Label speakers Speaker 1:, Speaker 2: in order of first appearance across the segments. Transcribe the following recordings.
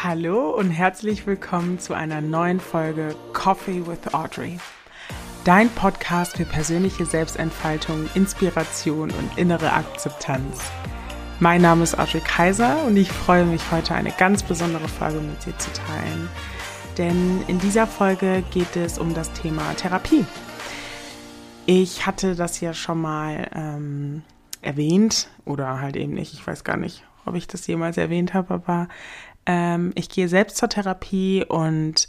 Speaker 1: Hallo und herzlich willkommen zu einer neuen Folge Coffee with Audrey. Dein Podcast für persönliche Selbstentfaltung, Inspiration und innere Akzeptanz. Mein Name ist Audrey Kaiser und ich freue mich heute eine ganz besondere Folge mit dir zu teilen. Denn in dieser Folge geht es um das Thema Therapie. Ich hatte das ja schon mal ähm, erwähnt oder halt eben nicht. Ich weiß gar nicht, ob ich das jemals erwähnt habe, aber ähm, ich gehe selbst zur Therapie und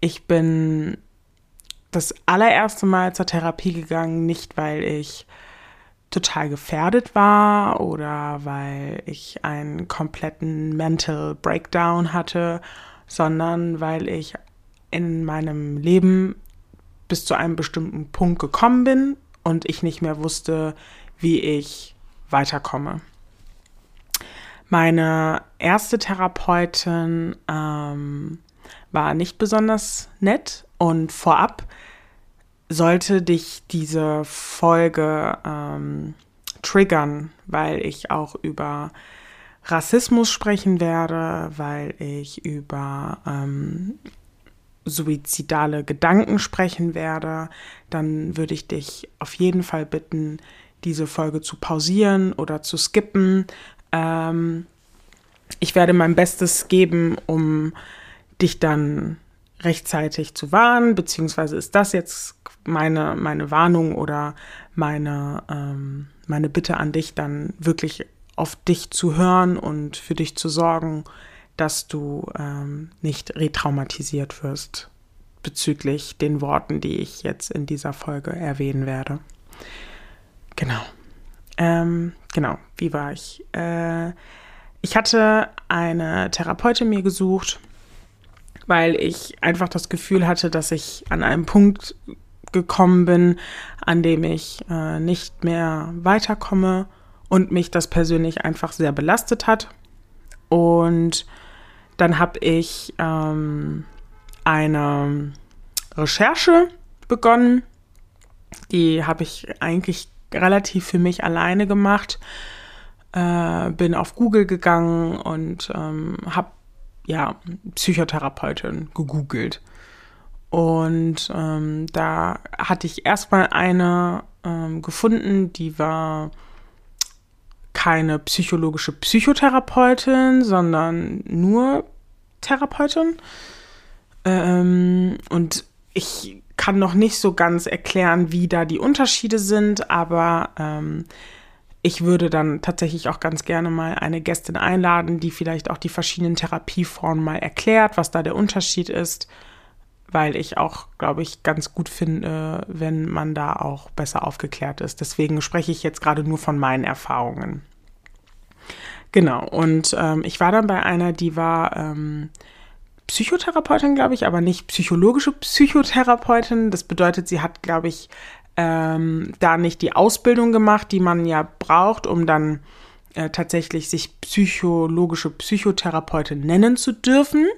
Speaker 1: ich bin das allererste Mal zur Therapie gegangen, nicht weil ich total gefährdet war oder weil ich einen kompletten Mental Breakdown hatte, sondern weil ich in meinem Leben bis zu einem bestimmten Punkt gekommen bin und ich nicht mehr wusste, wie ich weiterkomme. Meine erste Therapeutin ähm, war nicht besonders nett und vorab sollte dich diese Folge ähm, triggern, weil ich auch über Rassismus sprechen werde, weil ich über ähm, suizidale Gedanken sprechen werde, dann würde ich dich auf jeden Fall bitten, diese Folge zu pausieren oder zu skippen, ähm, ich werde mein Bestes geben, um dich dann rechtzeitig zu warnen, beziehungsweise ist das jetzt meine, meine Warnung oder meine, ähm, meine Bitte an dich, dann wirklich auf dich zu hören und für dich zu sorgen, dass du ähm, nicht retraumatisiert wirst bezüglich den Worten, die ich jetzt in dieser Folge erwähnen werde. Genau. Ähm, genau, wie war ich? Äh, ich hatte eine Therapeutin mir gesucht, weil ich einfach das Gefühl hatte, dass ich an einem Punkt gekommen bin, an dem ich äh, nicht mehr weiterkomme und mich das persönlich einfach sehr belastet hat. Und dann habe ich ähm, eine Recherche begonnen. Die habe ich eigentlich relativ für mich alleine gemacht. Äh, bin auf Google gegangen und ähm, habe ja Psychotherapeutin gegoogelt. Und ähm, da hatte ich erstmal eine ähm, gefunden, die war keine psychologische Psychotherapeutin, sondern nur Therapeutin. Ähm, und ich kann noch nicht so ganz erklären, wie da die Unterschiede sind, aber ähm, ich würde dann tatsächlich auch ganz gerne mal eine Gästin einladen, die vielleicht auch die verschiedenen Therapieformen mal erklärt, was da der Unterschied ist, weil ich auch, glaube ich, ganz gut finde, wenn man da auch besser aufgeklärt ist. Deswegen spreche ich jetzt gerade nur von meinen Erfahrungen. Genau, und ähm, ich war dann bei einer, die war ähm, Psychotherapeutin, glaube ich, aber nicht psychologische Psychotherapeutin. Das bedeutet, sie hat, glaube ich, ähm, da nicht die Ausbildung gemacht, die man ja braucht, um dann äh, tatsächlich sich psychologische Psychotherapeutin nennen zu dürfen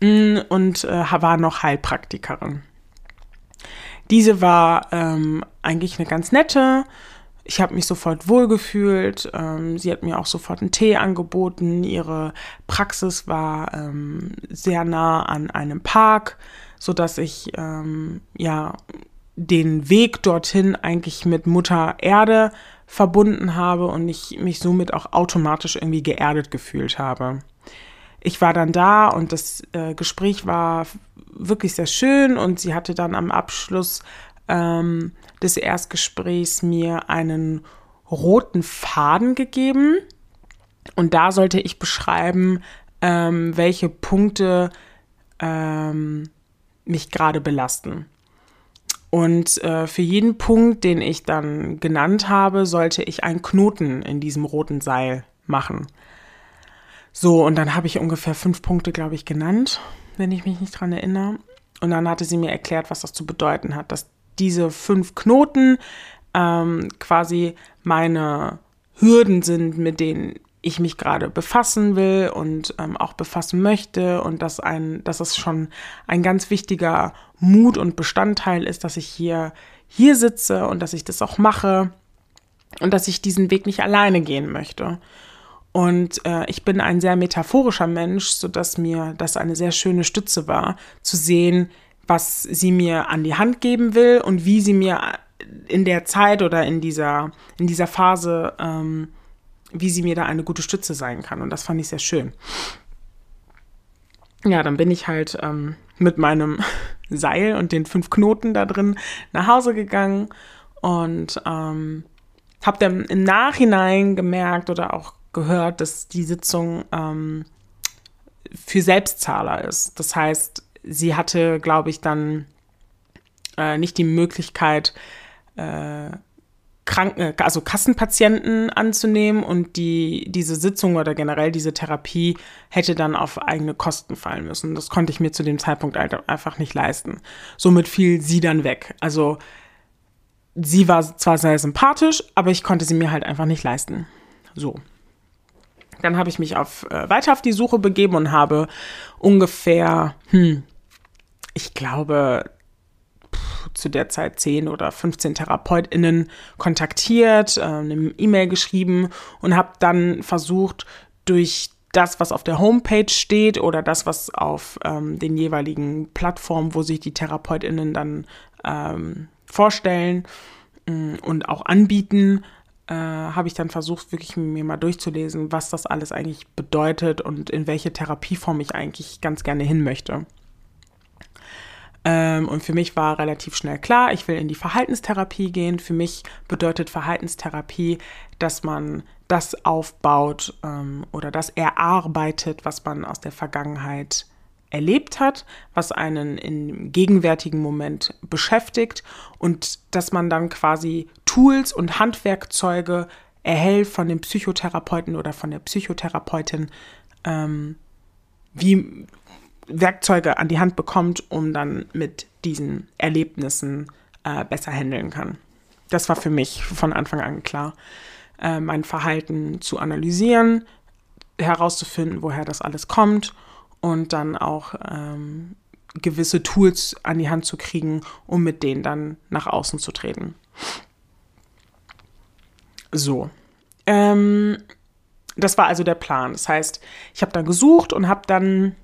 Speaker 1: mm, und äh, war noch Heilpraktikerin. Diese war ähm, eigentlich eine ganz nette, ich habe mich sofort wohlgefühlt. Ähm, sie hat mir auch sofort einen Tee angeboten. Ihre Praxis war ähm, sehr nah an einem Park, so dass ich ähm, ja den Weg dorthin eigentlich mit Mutter Erde verbunden habe und ich mich somit auch automatisch irgendwie geerdet gefühlt habe. Ich war dann da und das äh, Gespräch war wirklich sehr schön und sie hatte dann am Abschluss ähm, des Erstgesprächs mir einen roten Faden gegeben. Und da sollte ich beschreiben, ähm, welche Punkte ähm, mich gerade belasten. Und äh, für jeden Punkt, den ich dann genannt habe, sollte ich einen Knoten in diesem roten Seil machen. So, und dann habe ich ungefähr fünf Punkte, glaube ich, genannt, wenn ich mich nicht dran erinnere. Und dann hatte sie mir erklärt, was das zu bedeuten hat, dass diese fünf Knoten ähm, quasi meine Hürden sind, mit denen ich mich gerade befassen will und ähm, auch befassen möchte und dass ein, dass es schon ein ganz wichtiger Mut und Bestandteil ist, dass ich hier hier sitze und dass ich das auch mache und dass ich diesen Weg nicht alleine gehen möchte. Und äh, ich bin ein sehr metaphorischer Mensch, sodass mir das eine sehr schöne Stütze war, zu sehen, was sie mir an die Hand geben will und wie sie mir in der Zeit oder in dieser, in dieser Phase, ähm, wie sie mir da eine gute Stütze sein kann. Und das fand ich sehr schön. Ja, dann bin ich halt ähm, mit meinem Seil und den fünf Knoten da drin nach Hause gegangen und ähm, habe dann im Nachhinein gemerkt oder auch gehört, dass die Sitzung ähm, für Selbstzahler ist. Das heißt, sie hatte, glaube ich, dann äh, nicht die Möglichkeit, äh, Kranken, äh, also Kassenpatienten anzunehmen und die, diese Sitzung oder generell diese Therapie hätte dann auf eigene Kosten fallen müssen. Das konnte ich mir zu dem Zeitpunkt halt einfach nicht leisten. Somit fiel sie dann weg. Also sie war zwar sehr sympathisch, aber ich konnte sie mir halt einfach nicht leisten. So. Dann habe ich mich auf, äh, weiter auf die Suche begeben und habe ungefähr, hm, ich glaube, zu der Zeit 10 oder 15 TherapeutInnen kontaktiert, äh, eine E-Mail geschrieben und habe dann versucht, durch das, was auf der Homepage steht oder das, was auf ähm, den jeweiligen Plattformen, wo sich die TherapeutInnen dann ähm, vorstellen äh, und auch anbieten, äh, habe ich dann versucht, wirklich mir mal durchzulesen, was das alles eigentlich bedeutet und in welche Therapieform ich eigentlich ganz gerne hin möchte. Ähm, und für mich war relativ schnell klar, ich will in die Verhaltenstherapie gehen. Für mich bedeutet Verhaltenstherapie, dass man das aufbaut ähm, oder das erarbeitet, was man aus der Vergangenheit erlebt hat, was einen im gegenwärtigen Moment beschäftigt und dass man dann quasi Tools und Handwerkzeuge erhält von dem Psychotherapeuten oder von der Psychotherapeutin, ähm, wie Werkzeuge an die Hand bekommt, um dann mit diesen Erlebnissen äh, besser handeln kann. Das war für mich von Anfang an klar, äh, mein Verhalten zu analysieren, herauszufinden, woher das alles kommt und dann auch ähm, gewisse Tools an die Hand zu kriegen, um mit denen dann nach außen zu treten. So. Ähm, das war also der Plan. Das heißt, ich habe dann gesucht und habe dann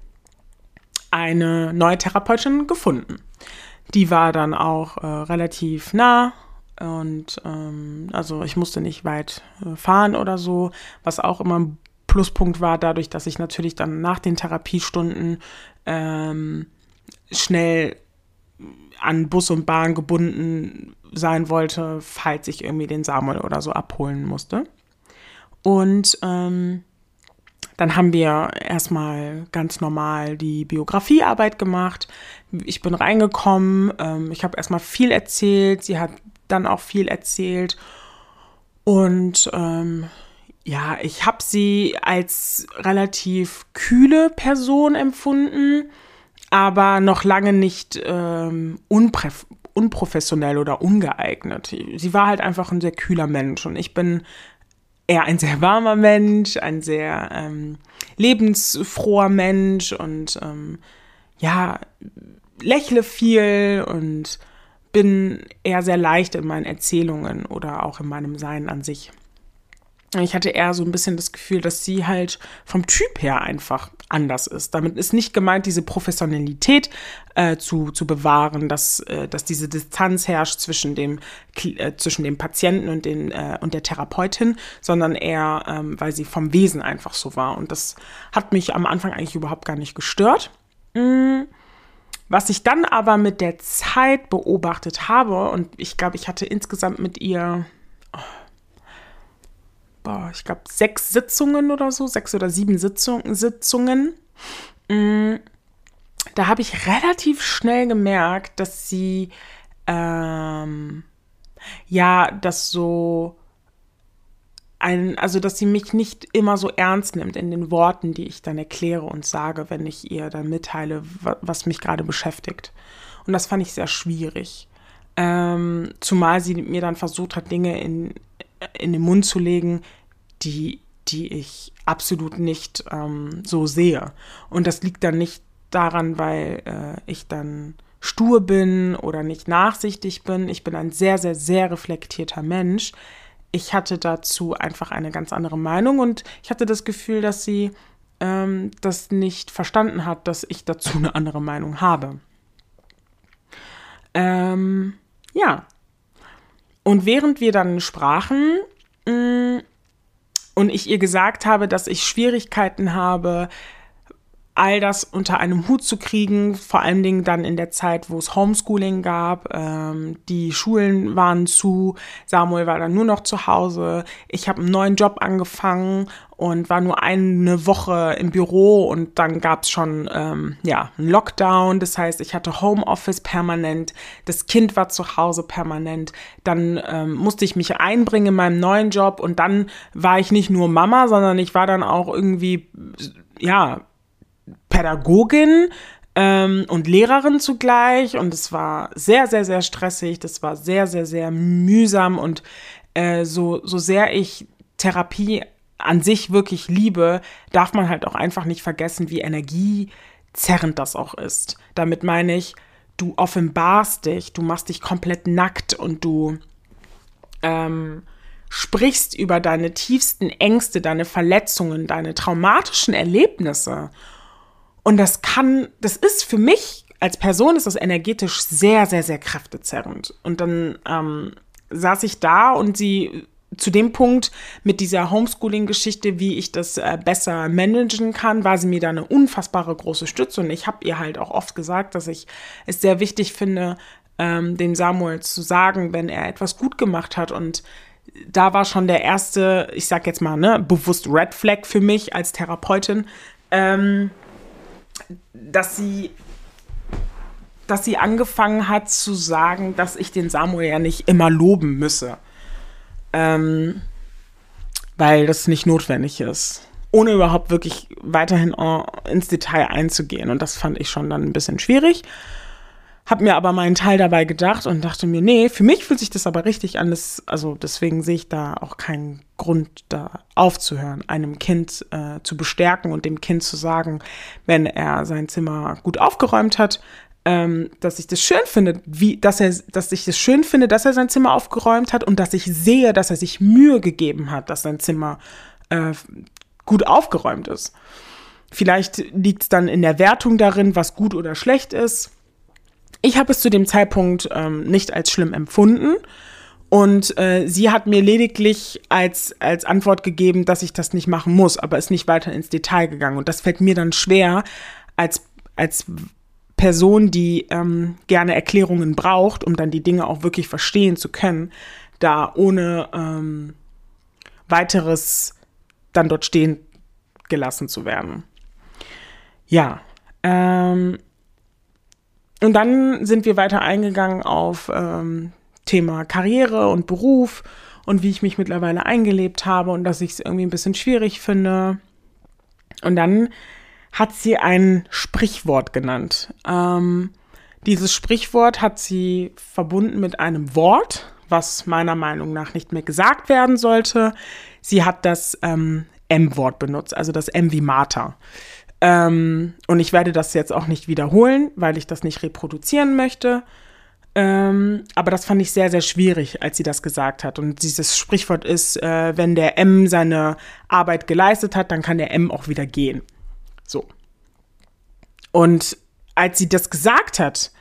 Speaker 1: eine neue Therapeutin gefunden. Die war dann auch äh, relativ nah und ähm, also ich musste nicht weit äh, fahren oder so, was auch immer ein Pluspunkt war, dadurch, dass ich natürlich dann nach den Therapiestunden ähm, schnell an Bus und Bahn gebunden sein wollte, falls ich irgendwie den Samuel oder so abholen musste. Und ähm, dann haben wir erstmal ganz normal die Biografiearbeit gemacht. Ich bin reingekommen, ähm, ich habe erstmal viel erzählt, sie hat dann auch viel erzählt. Und ähm, ja, ich habe sie als relativ kühle Person empfunden, aber noch lange nicht ähm, unprofessionell oder ungeeignet. Sie war halt einfach ein sehr kühler Mensch und ich bin eher ein sehr warmer Mensch, ein sehr ähm, lebensfroher Mensch und ähm, ja, lächle viel und bin eher sehr leicht in meinen Erzählungen oder auch in meinem Sein an sich. Ich hatte eher so ein bisschen das Gefühl, dass sie halt vom Typ her einfach anders ist. Damit ist nicht gemeint, diese Professionalität äh, zu, zu bewahren, dass, äh, dass diese Distanz herrscht zwischen dem, äh, zwischen dem Patienten und, den, äh, und der Therapeutin, sondern eher, ähm, weil sie vom Wesen einfach so war. Und das hat mich am Anfang eigentlich überhaupt gar nicht gestört. Mhm. Was ich dann aber mit der Zeit beobachtet habe, und ich glaube, ich hatte insgesamt mit ihr. Oh, boah, ich glaube, sechs Sitzungen oder so, sechs oder sieben Sitzung, Sitzungen. Mm, da habe ich relativ schnell gemerkt, dass sie ähm, ja, das so ein, also dass sie mich nicht immer so ernst nimmt in den Worten, die ich dann erkläre und sage, wenn ich ihr dann mitteile, was mich gerade beschäftigt. Und das fand ich sehr schwierig. Ähm, zumal sie mir dann versucht hat, Dinge in, in den Mund zu legen, die, die ich absolut nicht ähm, so sehe. Und das liegt dann nicht daran, weil äh, ich dann stur bin oder nicht nachsichtig bin. Ich bin ein sehr, sehr, sehr reflektierter Mensch. ich hatte dazu einfach eine ganz andere Meinung und ich hatte das Gefühl, dass sie ähm, das nicht verstanden hat, dass ich dazu eine andere Meinung habe. Ähm, ja. Und während wir dann sprachen mh, mm, und ich ihr gesagt habe, dass ich Schwierigkeiten habe, all das unter einem Hut zu kriegen, vor allen Dingen dann in der Zeit, wo es Homeschooling gab. Ähm, die Schulen waren zu, Samuel war dann nur noch zu Hause. Ich habe einen neuen Job angefangen und war nur eine Woche im Büro und dann gab es schon ähm, ja einen Lockdown. Das heißt, ich hatte Homeoffice permanent, das Kind war zu Hause permanent. Dann ähm, musste ich mich einbringen in meinem neuen Job und dann war ich nicht nur Mama, sondern ich war dann auch irgendwie ja Pädagogin ähm, und Lehrerin zugleich und es war sehr, sehr, sehr stressig. Das war sehr, sehr, sehr mühsam und äh, so, so sehr ich Therapie an sich wirklich liebe, darf man halt auch einfach nicht vergessen, wie energiezerrend das auch ist. Damit meine ich, du offenbarst dich, du machst dich komplett nackt und du ähm, sprichst über deine tiefsten Ängste, deine Verletzungen, deine traumatischen Erlebnisse. Und das kann, das ist für mich als Person ist das energetisch sehr, sehr, sehr kräftezerrend. Und dann ähm, saß ich da und sie zu dem Punkt mit dieser Homeschooling-Geschichte, wie ich das äh, besser managen kann, war sie mir da eine unfassbare große Stütze. Und ich habe ihr halt auch oft gesagt, dass ich es sehr wichtig finde, ähm, dem Samuel zu sagen, wenn er etwas gut gemacht hat. Und da war schon der erste, ich sag jetzt mal, ne, bewusst Red Flag für mich als Therapeutin. Ähm, dass sie dass sie angefangen hat zu sagen, dass ich den Samuel ja nicht immer loben müsse. Ähm, weil das nicht notwendig ist. Ohne überhaupt wirklich weiterhin ins Detail einzugehen. Und das fand ich schon dann ein bisschen schwierig. Hab mir aber meinen Teil dabei gedacht und dachte mir, nee, für mich fühlt sich das aber richtig an. Das, also deswegen sehe ich da auch keinen Grund, da aufzuhören, einem Kind äh, zu bestärken und dem Kind zu sagen, wenn er sein Zimmer gut aufgeräumt hat, ähm, dass ich das schön finde, wie, dass er, dass ich das schön finde, dass er sein Zimmer aufgeräumt hat und dass ich sehe, dass er sich Mühe gegeben hat, dass sein Zimmer äh, gut aufgeräumt ist. Vielleicht liegt es dann in der Wertung darin, was gut oder schlecht ist ich habe es zu dem Zeitpunkt ähm, nicht als schlimm empfunden. Und äh, sie hat mir lediglich als, als Antwort gegeben, dass ich das nicht machen muss, aber ist nicht weiter ins Detail gegangen. Und das fällt mir dann schwer, als, als Person, die ähm, gerne Erklärungen braucht, um dann die Dinge auch wirklich verstehen zu können, da ohne ähm, weiteres dann dort stehen gelassen zu werden. Ja, ähm, und dann sind wir weiter eingegangen auf ähm, Thema Karriere und Beruf und wie ich mich mittlerweile eingelebt habe und dass ich es irgendwie ein bisschen schwierig finde. Und dann hat sie ein Sprichwort genannt. Ähm, dieses Sprichwort hat sie verbunden mit einem Wort, was meiner Meinung nach nicht mehr gesagt werden sollte. Sie hat das ähm, M-Wort benutzt, also das M wie Martha. Ähm, und ich werde das jetzt auch nicht wiederholen, weil ich das nicht reproduzieren möchte. Ähm, aber das fand ich sehr, sehr schwierig, als sie das gesagt hat. Und dieses Sprichwort ist, äh, wenn der M seine Arbeit geleistet hat, dann kann der M auch wieder gehen. So. Und als sie das gesagt hat,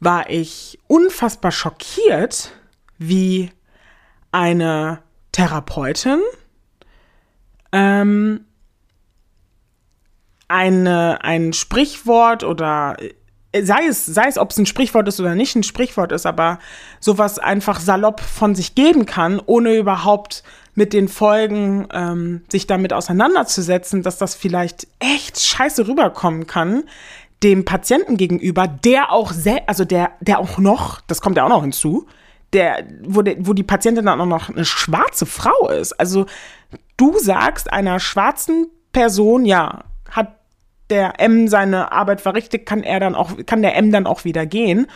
Speaker 1: war ich unfassbar schockiert, wie eine Therapeutin ähm, eine, ein Sprichwort oder sei es, sei es, ob es ein Sprichwort ist oder nicht ein Sprichwort ist, aber sowas einfach salopp von sich geben kann, ohne überhaupt mit den Folgen ähm, sich damit auseinanderzusetzen, dass das vielleicht echt scheiße rüberkommen kann, dem Patienten gegenüber, der auch sehr, also der, der auch noch, das kommt ja auch noch hinzu, der, wo, der, wo die Patientin dann auch noch eine schwarze Frau ist. Also du sagst einer schwarzen Person, ja, hat der M seine Arbeit verrichtet, kann er dann auch, kann der M dann auch wieder gehen.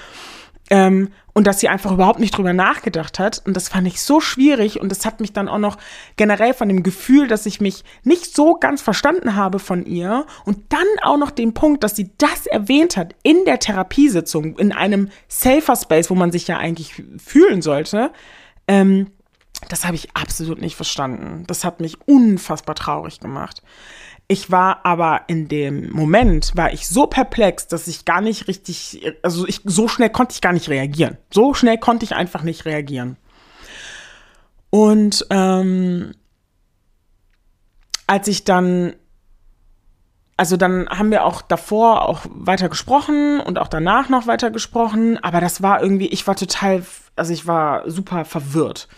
Speaker 1: Ähm, und dass sie einfach überhaupt nicht drüber nachgedacht hat. Und das fand ich so schwierig. Und das hat mich dann auch noch generell von dem Gefühl, dass ich mich nicht so ganz verstanden habe von ihr. Und dann auch noch den Punkt, dass sie das erwähnt hat in der Therapiesitzung, in einem safer Space, wo man sich ja eigentlich fühlen sollte. Ähm, Das habe ich absolut nicht verstanden. Das hat mich unfassbar traurig gemacht. Ich war aber in dem Moment, war ich so perplex, dass ich gar nicht richtig, also ich, so schnell konnte ich gar nicht reagieren. So schnell konnte ich einfach nicht reagieren. Und ähm, als ich dann, also dann haben wir auch davor auch weiter gesprochen und auch danach noch weiter gesprochen, aber das war irgendwie, ich war total, also ich war super verwirrt.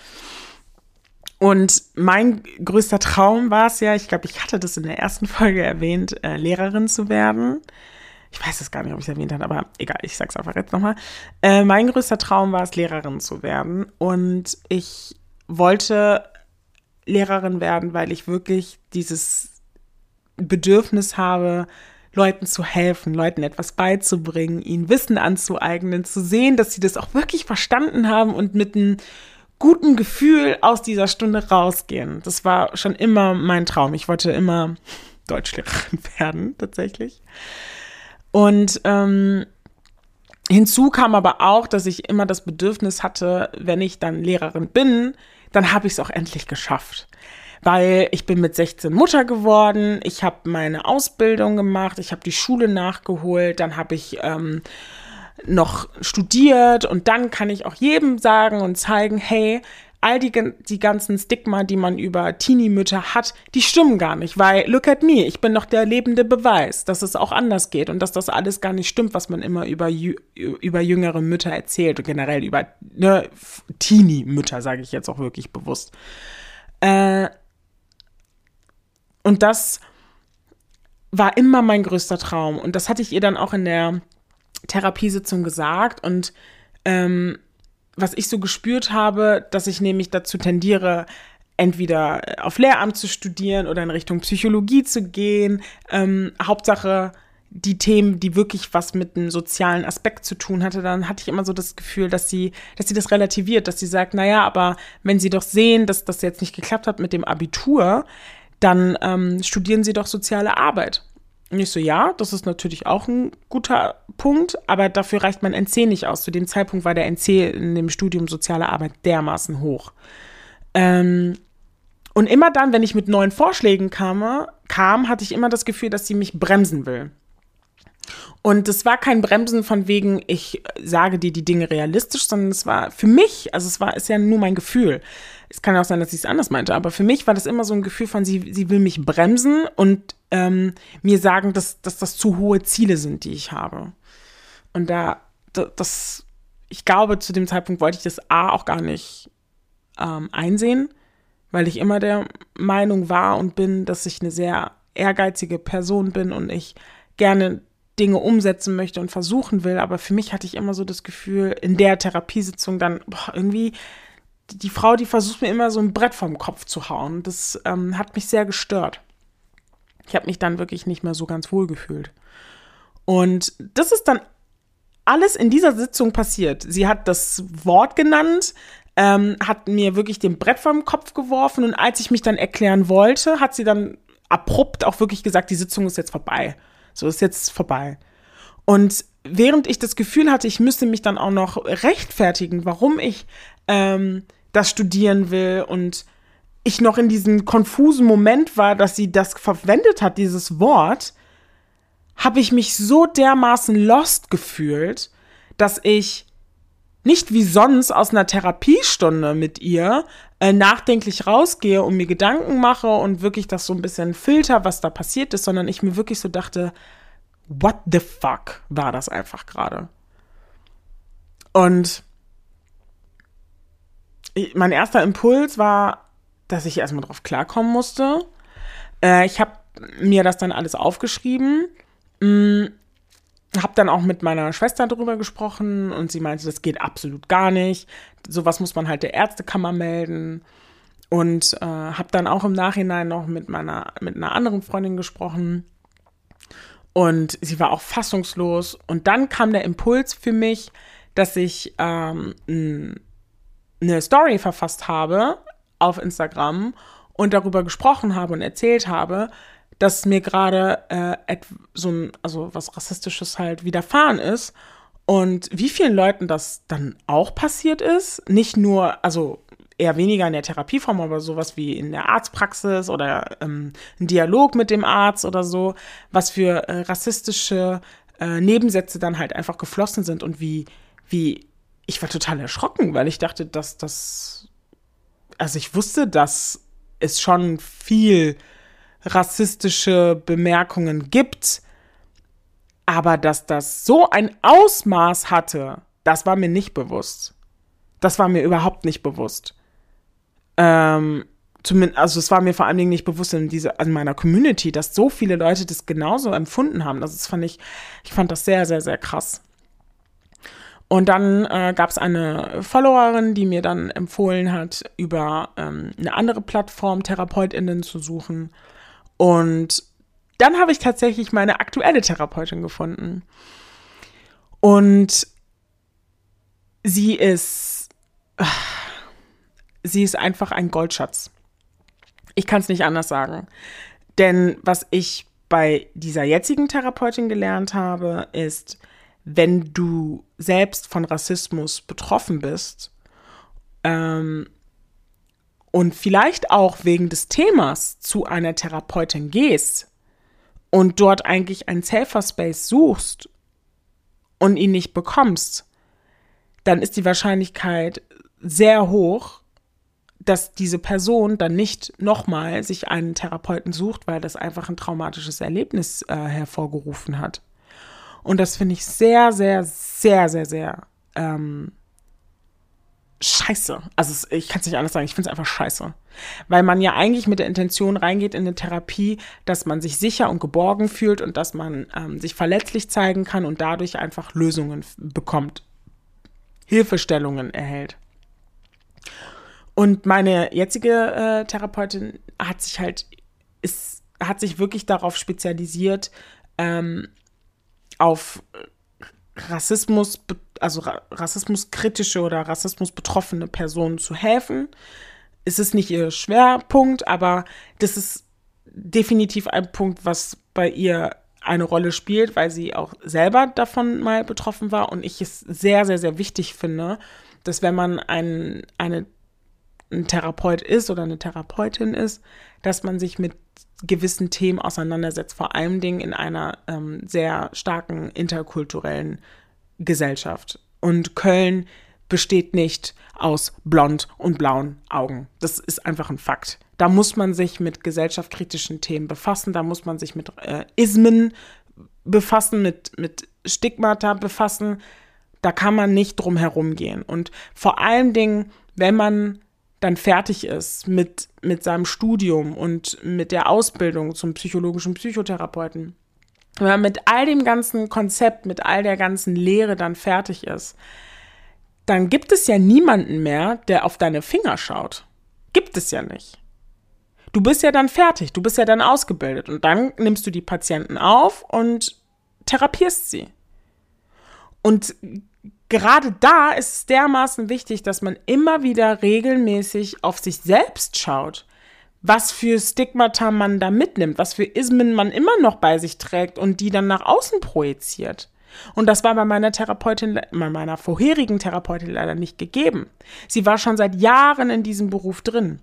Speaker 1: Und mein größter Traum war es ja, ich glaube, ich hatte das in der ersten Folge erwähnt, äh, Lehrerin zu werden. Ich weiß es gar nicht, ob ich es erwähnt habe, aber egal, ich sag's einfach jetzt nochmal. Äh, mein größter Traum war es, Lehrerin zu werden. Und ich wollte Lehrerin werden, weil ich wirklich dieses Bedürfnis habe, Leuten zu helfen, Leuten etwas beizubringen, ihnen Wissen anzueignen, zu sehen, dass sie das auch wirklich verstanden haben und mit einem guten Gefühl aus dieser Stunde rausgehen. Das war schon immer mein Traum. Ich wollte immer Deutschlehrerin werden, tatsächlich. Und ähm, hinzu kam aber auch, dass ich immer das Bedürfnis hatte, wenn ich dann Lehrerin bin, dann habe ich es auch endlich geschafft. Weil ich bin mit 16 Mutter geworden, ich habe meine Ausbildung gemacht, ich habe die Schule nachgeholt, dann habe ich ähm, noch studiert und dann kann ich auch jedem sagen und zeigen, hey, all die, die ganzen Stigma, die man über Teenie-Mütter hat, die stimmen gar nicht, weil look at me, ich bin noch der lebende Beweis, dass es auch anders geht und dass das alles gar nicht stimmt, was man immer über, über jüngere Mütter erzählt und generell über ne, Teenie-Mütter, sage ich jetzt auch wirklich bewusst. Äh, und das war immer mein größter Traum und das hatte ich ihr dann auch in der Therapiesitzung gesagt und ähm, was ich so gespürt habe, dass ich nämlich dazu tendiere, entweder auf Lehramt zu studieren oder in Richtung Psychologie zu gehen. Ähm, Hauptsache die Themen, die wirklich was mit einem sozialen Aspekt zu tun hatte, dann hatte ich immer so das Gefühl, dass sie, dass sie das relativiert, dass sie sagt, naja, aber wenn sie doch sehen, dass das jetzt nicht geklappt hat mit dem Abitur, dann ähm, studieren sie doch soziale Arbeit. Und ich so, ja, das ist natürlich auch ein guter Punkt, aber dafür reicht mein NC nicht aus. Zu dem Zeitpunkt war der NC in dem Studium Soziale Arbeit dermaßen hoch. Ähm, und immer dann, wenn ich mit neuen Vorschlägen kam, kam, hatte ich immer das Gefühl, dass sie mich bremsen will. Und es war kein Bremsen von wegen, ich sage dir die Dinge realistisch, sondern es war für mich, also es war, ist ja nur mein Gefühl. Es kann auch sein, dass sie es anders meinte, aber für mich war das immer so ein Gefühl von, sie, sie will mich bremsen und ähm, mir sagen, dass, dass das zu hohe Ziele sind, die ich habe. Und da, das, ich glaube, zu dem Zeitpunkt wollte ich das A auch gar nicht ähm, einsehen, weil ich immer der Meinung war und bin, dass ich eine sehr ehrgeizige Person bin und ich gerne Dinge umsetzen möchte und versuchen will. Aber für mich hatte ich immer so das Gefühl, in der Therapiesitzung dann, boah, irgendwie, die Frau, die versucht mir immer so ein Brett vom Kopf zu hauen. Das ähm, hat mich sehr gestört. Ich habe mich dann wirklich nicht mehr so ganz wohl gefühlt. Und das ist dann alles in dieser Sitzung passiert. Sie hat das Wort genannt, ähm, hat mir wirklich den Brett vom Kopf geworfen und als ich mich dann erklären wollte, hat sie dann abrupt auch wirklich gesagt, die Sitzung ist jetzt vorbei. So ist jetzt vorbei. Und während ich das Gefühl hatte, ich müsste mich dann auch noch rechtfertigen, warum ich ähm, das studieren will und ich noch in diesem konfusen Moment war, dass sie das verwendet hat, dieses Wort, habe ich mich so dermaßen lost gefühlt, dass ich nicht wie sonst aus einer Therapiestunde mit ihr äh, nachdenklich rausgehe und mir Gedanken mache und wirklich das so ein bisschen filter, was da passiert ist, sondern ich mir wirklich so dachte, what the fuck war das einfach gerade? Und ich, mein erster Impuls war, dass ich erstmal drauf klarkommen musste. Äh, ich habe mir das dann alles aufgeschrieben. Mh, mm, habe dann auch mit meiner Schwester darüber gesprochen und sie meinte, das geht absolut gar nicht. Sowas muss man halt der Ärztekammer melden. Und äh, habe dann auch im Nachhinein noch mit meiner mit einer anderen Freundin gesprochen. Und sie war auch fassungslos. Und dann kam der Impuls für mich, dass ich ähm, eine Story verfasst habe auf Instagram und darüber gesprochen habe und erzählt habe, dass mir gerade äh, so ein, also was Rassistisches halt widerfahren ist. Und wie vielen Leuten das dann auch passiert ist, nicht nur, also eher weniger in der Therapieform, aber sowas wie in der Arztpraxis oder ähm, ein Dialog mit dem Arzt oder so, was für äh, rassistische äh, Nebensätze dann halt einfach geflossen sind und wie, wie, ich war total erschrocken, weil ich dachte, dass das, also ich wusste, dass es schon viel rassistische Bemerkungen gibt, aber dass das so ein Ausmaß hatte, das war mir nicht bewusst. Das war mir überhaupt nicht bewusst. Ähm, zumindest, also es war mir vor allen Dingen nicht bewusst in dieser, in meiner Community, dass so viele Leute das genauso empfunden haben. Das ist, fand ich, ich fand das sehr, sehr, sehr krass. Und dann äh, gab es eine Followerin, die mir dann empfohlen hat, über ähm, eine andere Plattform TherapeutInnen zu suchen. Und dann habe ich tatsächlich meine aktuelle Therapeutin gefunden. Und sie ist, sie ist einfach ein Goldschatz. Ich kann es nicht anders sagen. Denn was ich bei dieser jetzigen Therapeutin gelernt habe, ist, wenn du selbst von Rassismus betroffen bist ähm, und vielleicht auch wegen des Themas zu einer Therapeutin gehst und dort eigentlich einen Safer Space suchst und ihn nicht bekommst, dann ist die Wahrscheinlichkeit sehr hoch, dass diese Person dann nicht nochmal sich einen Therapeuten sucht, weil das einfach ein traumatisches Erlebnis äh, hervorgerufen hat. Und das finde ich sehr, sehr, sehr, sehr, sehr ähm, scheiße. Also ich kann es nicht anders sagen, ich finde es einfach scheiße. Weil man ja eigentlich mit der Intention reingeht in eine Therapie, dass man sich sicher und geborgen fühlt und dass man ähm, sich verletzlich zeigen kann und dadurch einfach Lösungen bekommt, Hilfestellungen erhält. Und meine jetzige äh, Therapeutin hat sich halt, ist, hat sich wirklich darauf spezialisiert, ähm, auf Rassismus, also rassismuskritische oder rassismusbetroffene Personen zu helfen. Es ist nicht ihr Schwerpunkt, aber das ist definitiv ein Punkt, was bei ihr eine Rolle spielt, weil sie auch selber davon mal betroffen war und ich es sehr, sehr, sehr wichtig finde, dass wenn man ein, eine, ein Therapeut ist oder eine Therapeutin ist, dass man sich mit gewissen Themen auseinandersetzt, vor allen Dingen in einer ähm, sehr starken interkulturellen Gesellschaft. Und Köln besteht nicht aus blond und blauen Augen. Das ist einfach ein Fakt. Da muss man sich mit gesellschaftskritischen Themen befassen, da muss man sich mit äh, Ismen befassen, mit, mit Stigmata befassen. Da kann man nicht drum herum gehen. Und vor allen Dingen, wenn man dann fertig ist mit, mit seinem Studium und mit der Ausbildung zum psychologischen Psychotherapeuten, wenn man mit all dem ganzen Konzept, mit all der ganzen Lehre dann fertig ist, dann gibt es ja niemanden mehr, der auf deine Finger schaut. Gibt es ja nicht. Du bist ja dann fertig, du bist ja dann ausgebildet und dann nimmst du die Patienten auf und therapierst sie. Und gerade da ist es dermaßen wichtig, dass man immer wieder regelmäßig auf sich selbst schaut, was für Stigmata man da mitnimmt, was für Ismen man immer noch bei sich trägt und die dann nach außen projiziert. Und das war bei meiner Therapeutin, bei meiner vorherigen Therapeutin leider nicht gegeben. Sie war schon seit Jahren in diesem Beruf drin.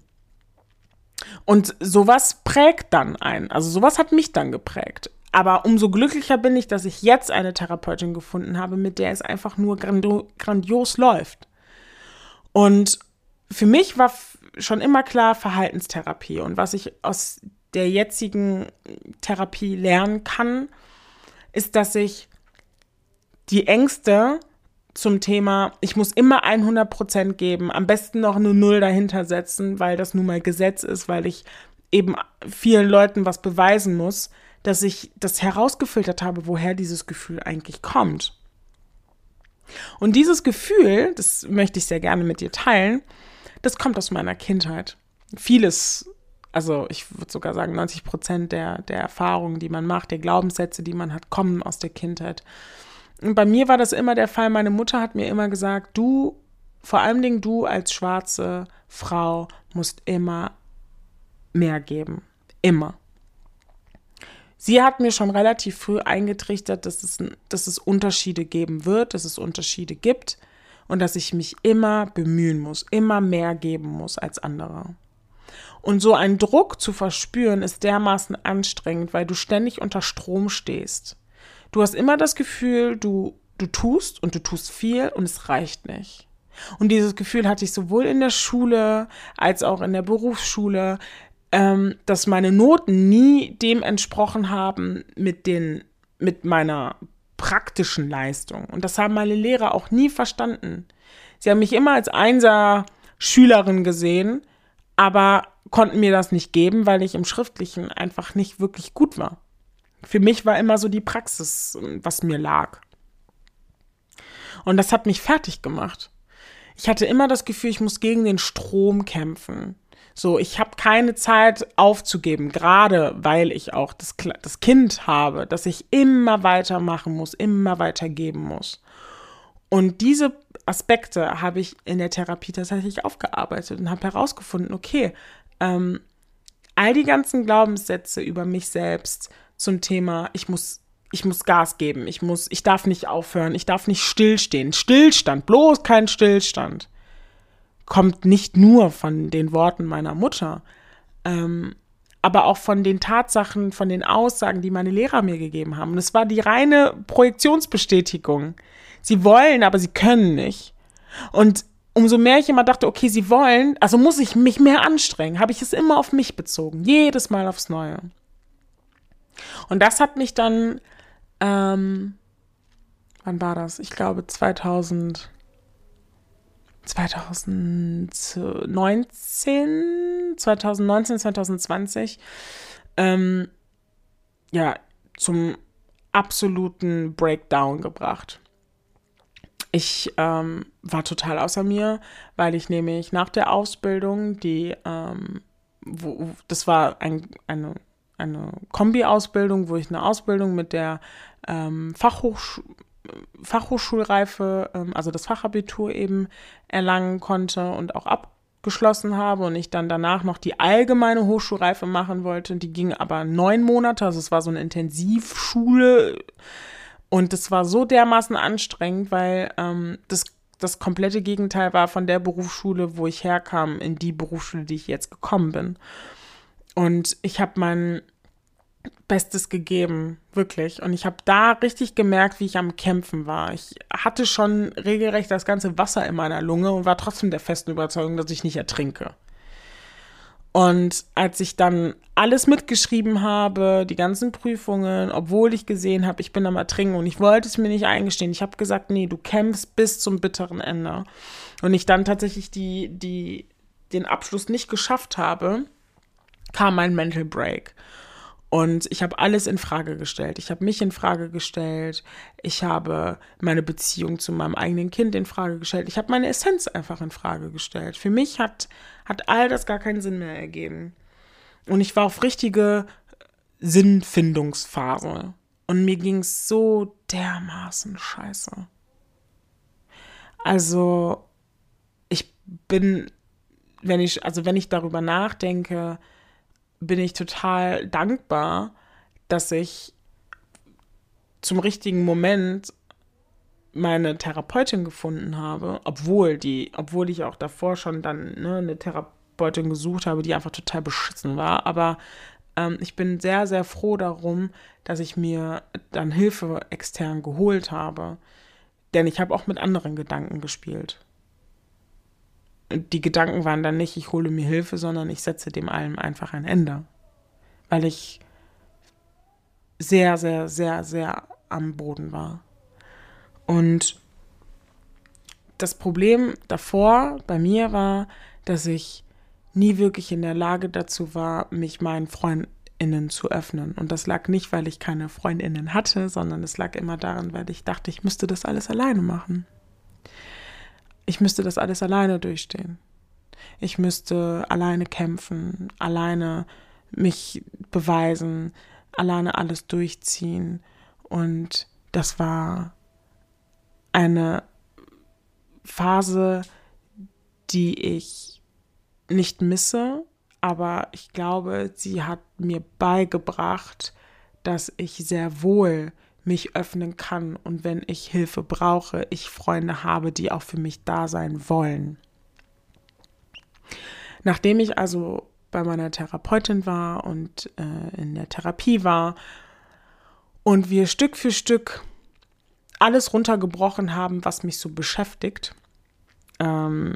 Speaker 1: Und sowas prägt dann einen. Also sowas hat mich dann geprägt. Aber umso glücklicher bin ich, dass ich jetzt eine Therapeutin gefunden habe, mit der es einfach nur grandios läuft. Und für mich war schon immer klar Verhaltenstherapie. Und was ich aus der jetzigen Therapie lernen kann, ist, dass ich die Ängste zum Thema, ich muss immer 100% geben, am besten noch eine Null dahinter setzen, weil das nun mal Gesetz ist, weil ich eben vielen Leuten was beweisen muss, dass ich das herausgefiltert habe, woher dieses Gefühl eigentlich kommt. Und dieses Gefühl, das möchte ich sehr gerne mit dir teilen, das kommt aus meiner Kindheit. Vieles, also ich würde sogar sagen, 90 Prozent der, der Erfahrungen, die man macht, der Glaubenssätze, die man hat, kommen aus der Kindheit. Und bei mir war das immer der Fall. Meine Mutter hat mir immer gesagt, du, vor allen Dingen du als schwarze Frau, musst immer mehr geben. Immer. Sie hat mir schon relativ früh eingetrichtert, dass es, dass es Unterschiede geben wird, dass es Unterschiede gibt und dass ich mich immer bemühen muss, immer mehr geben muss als andere. Und so ein Druck zu verspüren ist dermaßen anstrengend, weil du ständig unter Strom stehst. Du hast immer das Gefühl, du, du tust und du tust viel und es reicht nicht. Und dieses Gefühl hatte ich sowohl in der Schule als auch in der Berufsschule, ähm, dass meine Noten nie dem entsprochen haben mit den, mit meiner praktischen Leistung. Und das haben meine Lehrer auch nie verstanden. Sie haben mich immer als Einser-Schülerin gesehen, aber konnten mir das nicht geben, weil ich im Schriftlichen einfach nicht wirklich gut war. Für mich war immer so die Praxis, was mir lag. Und das hat mich fertig gemacht. Ich hatte immer das Gefühl, ich muss gegen den Strom kämpfen. So, ich habe keine Zeit aufzugeben, gerade weil ich auch das, das Kind habe, dass ich immer weitermachen muss, immer weitergeben muss. Und diese Aspekte habe ich in der Therapie tatsächlich aufgearbeitet und habe herausgefunden, okay, ähm, all die ganzen Glaubenssätze über mich selbst zum Thema, ich muss, ich muss Gas geben, ich muss, ich darf nicht aufhören, ich darf nicht stillstehen. Stillstand, bloß kein Stillstand. Kommt nicht nur von den Worten meiner Mutter, ähm, aber auch von den Tatsachen, von den Aussagen, die meine Lehrer mir gegeben haben. Und es war die reine Projektionsbestätigung. Sie wollen, aber sie können nicht. Und umso mehr ich immer dachte, okay, sie wollen, also muss ich mich mehr anstrengen, habe ich es immer auf mich bezogen, jedes Mal aufs Neue. Und das hat mich dann, ähm, wann war das? Ich glaube 2000, 2019, 2019, 2020, ähm, ja, zum absoluten Breakdown gebracht. Ich ähm, war total außer mir, weil ich nämlich nach der Ausbildung, die, ähm, wo, das war ein, eine, eine Kombi-Ausbildung, wo ich eine Ausbildung mit der ähm, Fachhochsch Fachhochschulreife, ähm, also das Fachabitur eben erlangen konnte und auch abgeschlossen habe und ich dann danach noch die allgemeine Hochschulreife machen wollte. Die ging aber neun Monate, also es war so eine Intensivschule und das war so dermaßen anstrengend, weil ähm, das das komplette Gegenteil war von der Berufsschule, wo ich herkam, in die Berufsschule, die ich jetzt gekommen bin. Und ich habe mein Bestes gegeben, wirklich. Und ich habe da richtig gemerkt, wie ich am Kämpfen war. Ich hatte schon regelrecht das ganze Wasser in meiner Lunge und war trotzdem der festen Überzeugung, dass ich nicht ertrinke. Und als ich dann alles mitgeschrieben habe, die ganzen Prüfungen, obwohl ich gesehen habe, ich bin am Ertrinken und ich wollte es mir nicht eingestehen. Ich habe gesagt, nee, du kämpfst bis zum bitteren Ende. Und ich dann tatsächlich die, die, den Abschluss nicht geschafft habe, kam mein Mental Break. Und ich habe alles in Frage gestellt. Ich habe mich in Frage gestellt. Ich habe meine Beziehung zu meinem eigenen Kind in Frage gestellt. Ich habe meine Essenz einfach in Frage gestellt. Für mich hat, hat all das gar keinen Sinn mehr ergeben. Und ich war auf richtige Sinnfindungsphase. Und mir ging es so dermaßen scheiße. Also, ich bin, wenn ich, also wenn ich darüber nachdenke, bin ich total dankbar, dass ich zum richtigen Moment meine Therapeutin gefunden habe, obwohl die, obwohl ich auch davor schon dann ne, eine Therapeutin gesucht habe, die einfach total beschissen war. Aber ähm, ich bin sehr, sehr froh darum, dass ich mir dann Hilfe extern geholt habe. Denn ich habe auch mit anderen Gedanken gespielt die Gedanken waren dann nicht, ich hole mir Hilfe, sondern ich setze dem allem einfach ein Ende. Weil ich sehr, sehr, sehr, sehr am Boden war. Und das Problem davor bei mir war, dass ich nie wirklich in der Lage dazu war, mich meinen Freundinnen zu öffnen. Und das lag nicht, weil ich keine Freundinnen hatte, sondern es lag immer daran, weil ich dachte, ich müsste das alles alleine machen ich müsste das alles alleine durchstehen. Ich müsste alleine kämpfen, alleine mich beweisen, alleine alles durchziehen. Und das war eine Phase, die ich nicht misse, aber ich glaube, sie hat mir beigebracht, dass ich sehr wohl mich öffnen kann und wenn ich Hilfe brauche, ich Freunde habe, die auch für mich da sein wollen. Nachdem ich also bei meiner Therapeutin war und äh, in der Therapie war und wir Stück für Stück alles runtergebrochen haben, was mich so beschäftigt, ähm,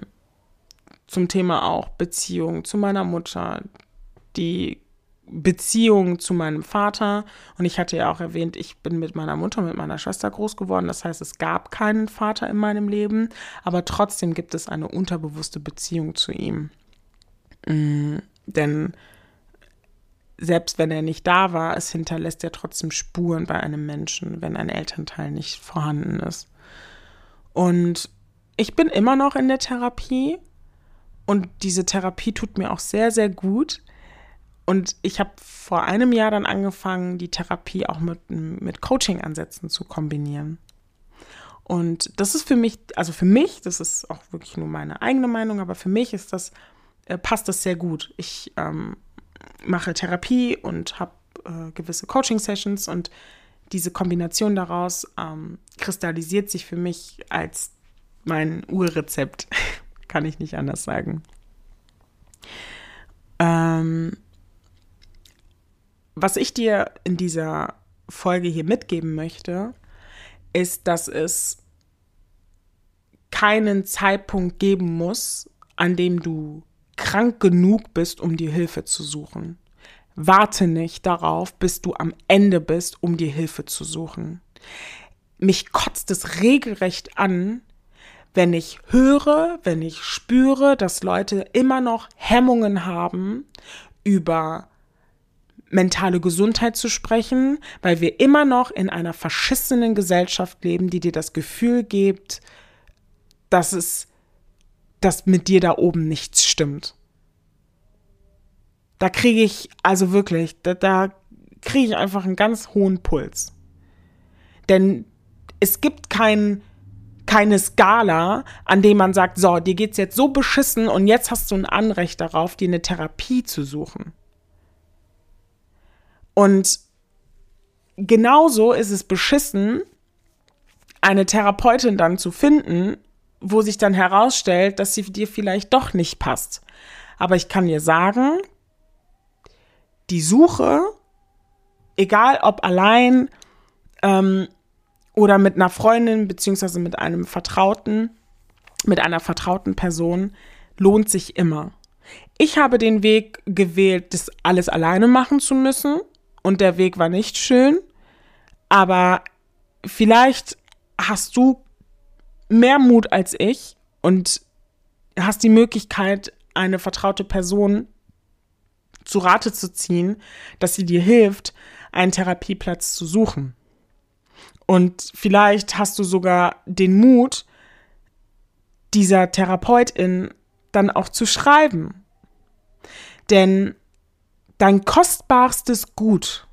Speaker 1: zum Thema auch Beziehung zu meiner Mutter, die Beziehung zu meinem Vater. Und ich hatte ja auch erwähnt, ich bin mit meiner Mutter, mit meiner Schwester groß geworden. Das heißt, es gab keinen Vater in meinem Leben, aber trotzdem gibt es eine unterbewusste Beziehung zu ihm. Mhm, denn selbst wenn er nicht da war, es hinterlässt ja trotzdem Spuren bei einem Menschen, wenn ein Elternteil nicht vorhanden ist. Und ich bin immer noch in der Therapie und diese Therapie tut mir auch sehr, sehr gut. Und ich habe vor einem Jahr dann angefangen, die Therapie auch mit, mit Coaching-Ansätzen zu kombinieren. Und das ist für mich, also für mich, das ist auch wirklich nur meine eigene Meinung, aber für mich ist das, äh, passt das sehr gut. Ich ähm, mache Therapie und habe äh, gewisse Coaching-Sessions und diese Kombination daraus ähm, kristallisiert sich für mich als mein Urrezept kann ich nicht anders sagen. Ähm, was ich dir in dieser Folge hier mitgeben möchte, ist, dass es keinen Zeitpunkt geben muss, an dem du krank genug bist, um dir Hilfe zu suchen. Warte nicht darauf, bis du am Ende bist, um dir Hilfe zu suchen. Mich kotzt es regelrecht an, wenn ich höre, wenn ich spüre, dass Leute immer noch Hemmungen haben, über mentale Gesundheit zu sprechen, weil wir immer noch in einer verschissenen Gesellschaft leben, die dir das Gefühl gibt, dass es, dass mit dir da oben nichts stimmt. Da kriege ich, also wirklich, da, da kriege ich einfach einen ganz hohen Puls. Denn es gibt keinen keine Skala, an dem man sagt, so, dir geht's jetzt so beschissen und jetzt hast du ein Anrecht darauf, dir eine Therapie zu suchen. Und genauso ist es beschissen, eine Therapeutin dann zu finden, wo sich dann herausstellt, dass sie dir vielleicht doch nicht passt. Aber ich kann dir sagen, die Suche, egal ob allein ähm, oder mit einer Freundin beziehungsweise mit einem Vertrauten, mit einer vertrauten Person, lohnt sich immer. Ich habe den Weg gewählt, das alles alleine machen zu müssen und der Weg war nicht schön, aber vielleicht hast du mehr Mut als ich und hast die Möglichkeit, eine vertraute Person zu Rate zu ziehen, dass sie dir hilft, einen Therapieplatz zu suchen. Und vielleicht hast du sogar den Mut, dieser Therapeutin dann auch zu schreiben. Denn dein kostbarstes Gut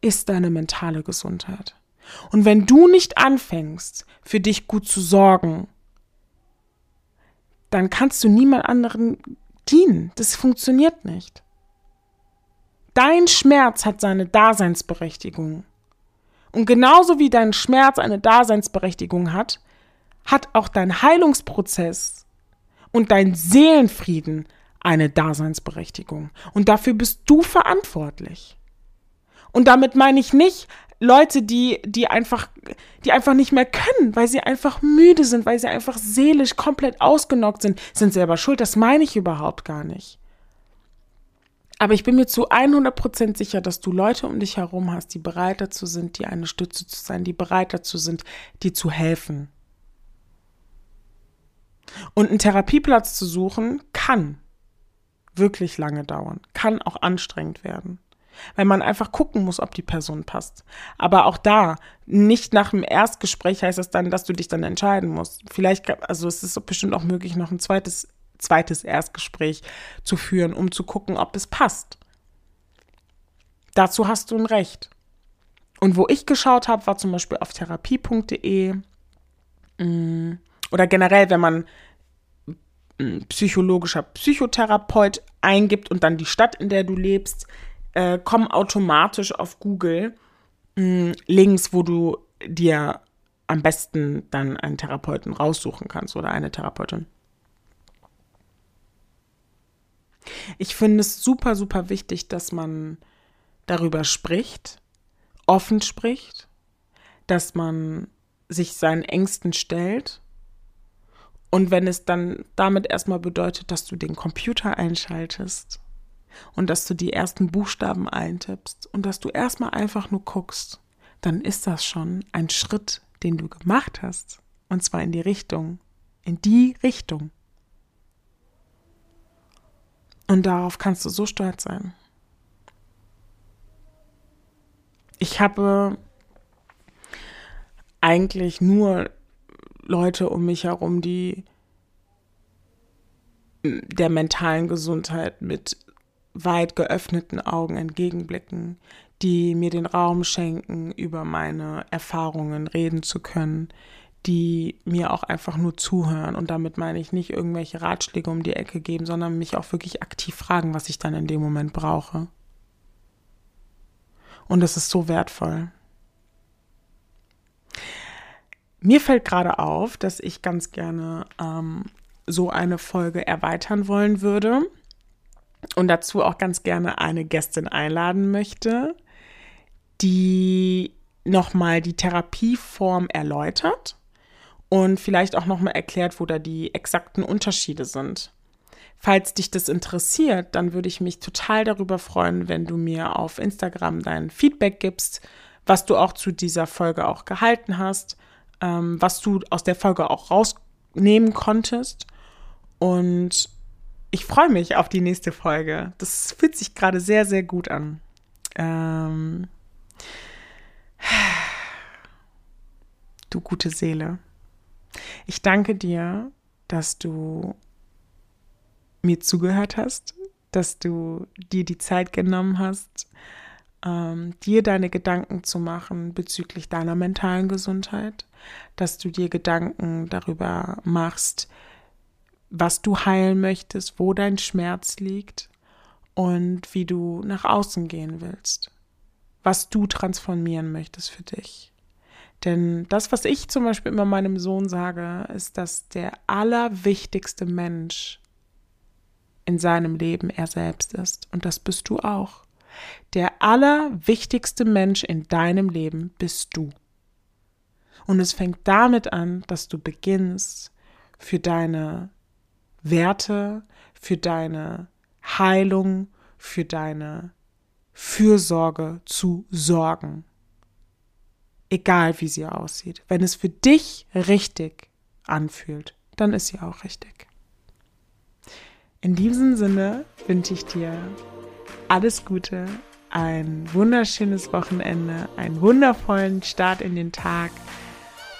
Speaker 1: ist deine mentale Gesundheit. Und wenn du nicht anfängst, für dich gut zu sorgen, dann kannst du niemand anderen dienen. Das funktioniert nicht. Dein Schmerz hat seine Daseinsberechtigung. Und genauso wie dein Schmerz eine Daseinsberechtigung hat, hat auch dein Heilungsprozess und dein Seelenfrieden eine Daseinsberechtigung. Und dafür bist du verantwortlich. Und damit meine ich nicht Leute, die, die einfach, die einfach nicht mehr können, weil sie einfach müde sind, weil sie einfach seelisch komplett ausgenockt sind, sind selber schuld. Das meine ich überhaupt gar nicht. Aber ich bin mir zu 100% sicher, dass du Leute um dich herum hast, die bereit dazu sind, dir eine Stütze zu sein, die bereit dazu sind, dir zu helfen. Und einen Therapieplatz zu suchen, kann wirklich lange dauern, kann auch anstrengend werden. Weil man einfach gucken muss, ob die Person passt. Aber auch da, nicht nach dem Erstgespräch heißt das dann, dass du dich dann entscheiden musst. Vielleicht, also es ist bestimmt auch möglich, noch ein zweites zweites Erstgespräch zu führen, um zu gucken, ob es passt. Dazu hast du ein Recht. Und wo ich geschaut habe, war zum Beispiel auf therapie.de mm, oder generell, wenn man psychologischer Psychotherapeut eingibt und dann die Stadt, in der du lebst, äh, kommen automatisch auf Google mm, Links, wo du dir am besten dann einen Therapeuten raussuchen kannst oder eine Therapeutin. Ich finde es super, super wichtig, dass man darüber spricht, offen spricht, dass man sich seinen Ängsten stellt. Und wenn es dann damit erstmal bedeutet, dass du den Computer einschaltest und dass du die ersten Buchstaben eintippst und dass du erstmal einfach nur guckst, dann ist das schon ein Schritt, den du gemacht hast. Und zwar in die Richtung, in die Richtung. Und darauf kannst du so stolz sein. Ich habe eigentlich nur Leute um mich herum, die der mentalen Gesundheit mit weit geöffneten Augen entgegenblicken, die mir den Raum schenken, über meine Erfahrungen reden zu können, die mir auch einfach nur zuhören. Und damit meine ich nicht irgendwelche Ratschläge um die Ecke geben, sondern mich auch wirklich aktiv fragen, was ich dann in dem Moment brauche. Und das ist so wertvoll. Mir fällt gerade auf, dass ich ganz gerne ähm, so eine Folge erweitern wollen würde und dazu auch ganz gerne eine Gästin einladen möchte, die nochmal die Therapieform erläutert und vielleicht auch nochmal erklärt, wo da die exakten Unterschiede sind. Falls dich das interessiert, dann würde ich mich total darüber freuen, wenn du mir auf Instagram dein Feedback gibst, was du auch zu dieser Folge auch gehalten hast, ähm, was du aus der Folge auch rausnehmen konntest. Und ich freue mich auf die nächste Folge. Das fühlt sich gerade sehr, sehr gut an. Ähm, du gute Seele. Ich danke dir, dass du mir zugehört hast, dass du dir die Zeit genommen hast, ähm, dir deine Gedanken zu machen bezüglich deiner mentalen Gesundheit, dass du dir Gedanken darüber machst, was du heilen möchtest, wo dein Schmerz liegt und wie du nach außen gehen willst, was du transformieren möchtest für dich. Denn das, was ich zum Beispiel immer meinem Sohn sage, ist, dass der allerwichtigste Mensch in seinem Leben er selbst ist. Und das bist du auch. Der allerwichtigste Mensch in deinem Leben bist du. Und es fängt damit an, dass du beginnst, für deine Werte, für deine Heilung, für deine Fürsorge zu sorgen egal wie sie aussieht. Wenn es für dich richtig anfühlt, dann ist sie auch richtig. In diesem Sinne wünsche ich dir alles Gute, ein wunderschönes Wochenende, einen wundervollen Start in den Tag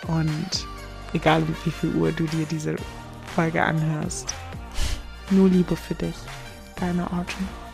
Speaker 1: und egal wie viel Uhr du dir diese Folge anhörst, nur Liebe für dich, deine Autumn.